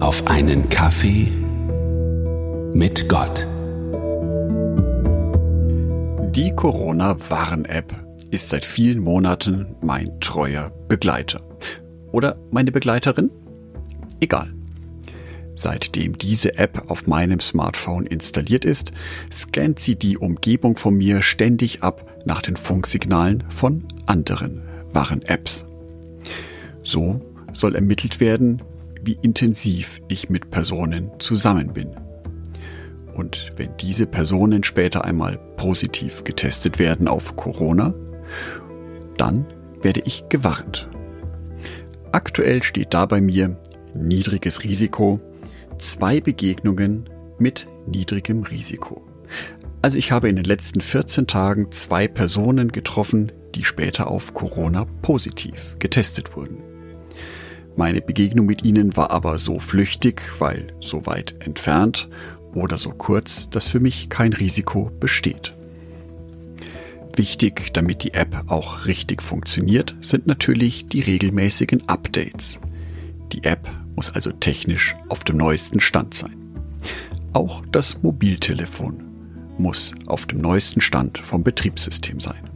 auf einen Kaffee mit Gott. Die Corona-Warn-App ist seit vielen Monaten mein treuer Begleiter. Oder meine Begleiterin? Egal. Seitdem diese App auf meinem Smartphone installiert ist, scannt sie die Umgebung von mir ständig ab nach den Funksignalen von anderen Warn-Apps. So soll ermittelt werden, wie intensiv ich mit Personen zusammen bin. Und wenn diese Personen später einmal positiv getestet werden auf Corona, dann werde ich gewarnt. Aktuell steht da bei mir niedriges Risiko, zwei Begegnungen mit niedrigem Risiko. Also ich habe in den letzten 14 Tagen zwei Personen getroffen, die später auf Corona positiv getestet wurden. Meine Begegnung mit ihnen war aber so flüchtig, weil so weit entfernt oder so kurz, dass für mich kein Risiko besteht. Wichtig, damit die App auch richtig funktioniert, sind natürlich die regelmäßigen Updates. Die App muss also technisch auf dem neuesten Stand sein. Auch das Mobiltelefon muss auf dem neuesten Stand vom Betriebssystem sein.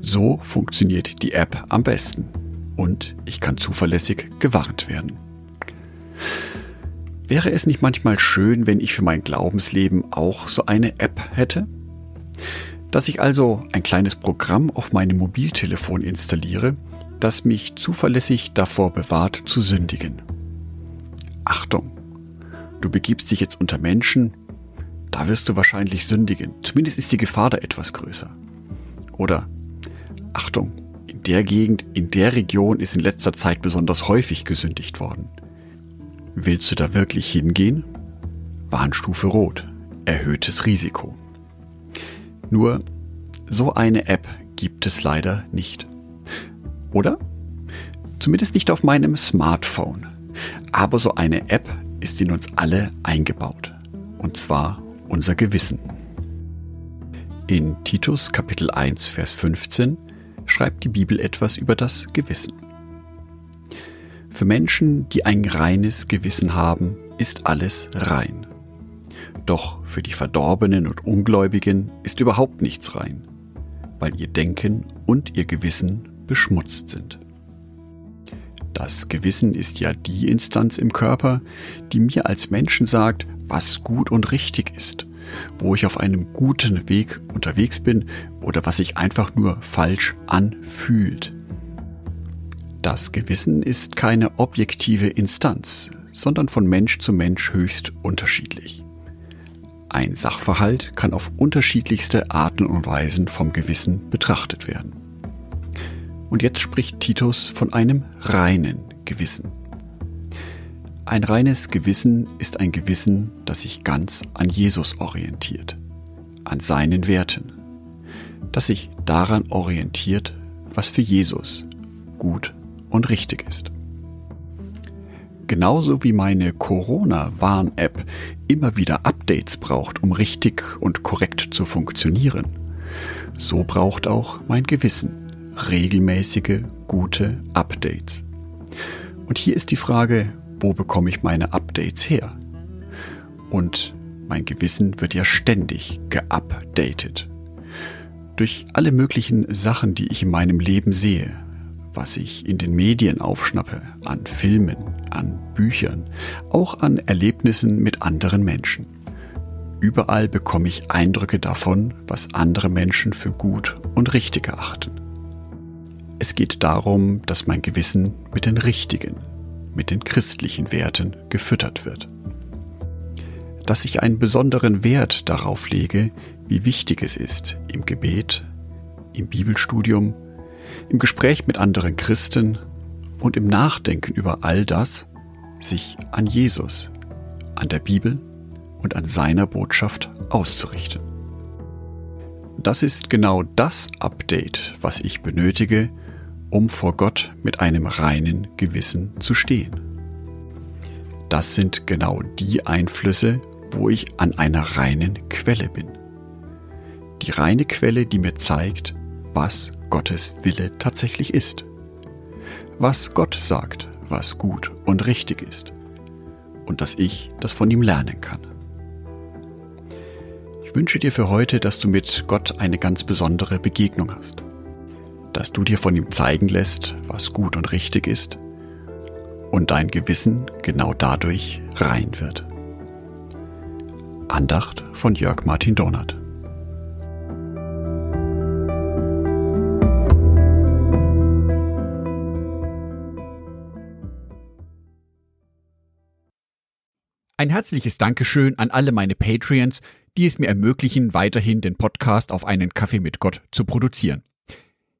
So funktioniert die App am besten und ich kann zuverlässig gewarnt werden. Wäre es nicht manchmal schön, wenn ich für mein Glaubensleben auch so eine App hätte? Dass ich also ein kleines Programm auf meinem Mobiltelefon installiere, das mich zuverlässig davor bewahrt zu sündigen. Achtung, du begibst dich jetzt unter Menschen, da wirst du wahrscheinlich sündigen. Zumindest ist die Gefahr da etwas größer. Oder Achtung, der Gegend, in der Region ist in letzter Zeit besonders häufig gesündigt worden. Willst du da wirklich hingehen? Warnstufe Rot. Erhöhtes Risiko. Nur, so eine App gibt es leider nicht. Oder? Zumindest nicht auf meinem Smartphone. Aber so eine App ist in uns alle eingebaut. Und zwar unser Gewissen. In Titus Kapitel 1, Vers 15 schreibt die Bibel etwas über das Gewissen. Für Menschen, die ein reines Gewissen haben, ist alles rein. Doch für die Verdorbenen und Ungläubigen ist überhaupt nichts rein, weil ihr Denken und ihr Gewissen beschmutzt sind. Das Gewissen ist ja die Instanz im Körper, die mir als Menschen sagt, was gut und richtig ist wo ich auf einem guten Weg unterwegs bin oder was sich einfach nur falsch anfühlt. Das Gewissen ist keine objektive Instanz, sondern von Mensch zu Mensch höchst unterschiedlich. Ein Sachverhalt kann auf unterschiedlichste Arten und Weisen vom Gewissen betrachtet werden. Und jetzt spricht Titus von einem reinen Gewissen. Ein reines Gewissen ist ein Gewissen, das sich ganz an Jesus orientiert, an seinen Werten, das sich daran orientiert, was für Jesus gut und richtig ist. Genauso wie meine Corona-Warn-App immer wieder Updates braucht, um richtig und korrekt zu funktionieren, so braucht auch mein Gewissen regelmäßige, gute Updates. Und hier ist die Frage, wo bekomme ich meine Updates her? Und mein Gewissen wird ja ständig geupdatet. Durch alle möglichen Sachen, die ich in meinem Leben sehe, was ich in den Medien aufschnappe, an Filmen, an Büchern, auch an Erlebnissen mit anderen Menschen. Überall bekomme ich Eindrücke davon, was andere Menschen für gut und richtig erachten. Es geht darum, dass mein Gewissen mit den richtigen, mit den christlichen Werten gefüttert wird. Dass ich einen besonderen Wert darauf lege, wie wichtig es ist, im Gebet, im Bibelstudium, im Gespräch mit anderen Christen und im Nachdenken über all das, sich an Jesus, an der Bibel und an seiner Botschaft auszurichten. Das ist genau das Update, was ich benötige, um vor Gott mit einem reinen Gewissen zu stehen. Das sind genau die Einflüsse, wo ich an einer reinen Quelle bin. Die reine Quelle, die mir zeigt, was Gottes Wille tatsächlich ist. Was Gott sagt, was gut und richtig ist. und dass ich das von ihm lernen kann. Ich wünsche dir für heute, dass du mit Gott eine ganz besondere Begegnung hast. Dass du dir von ihm zeigen lässt, was gut und richtig ist und dein Gewissen genau dadurch rein wird. Andacht von Jörg Martin Donat. Ein herzliches Dankeschön an alle meine Patreons, die es mir ermöglichen, weiterhin den Podcast auf einen Kaffee mit Gott zu produzieren.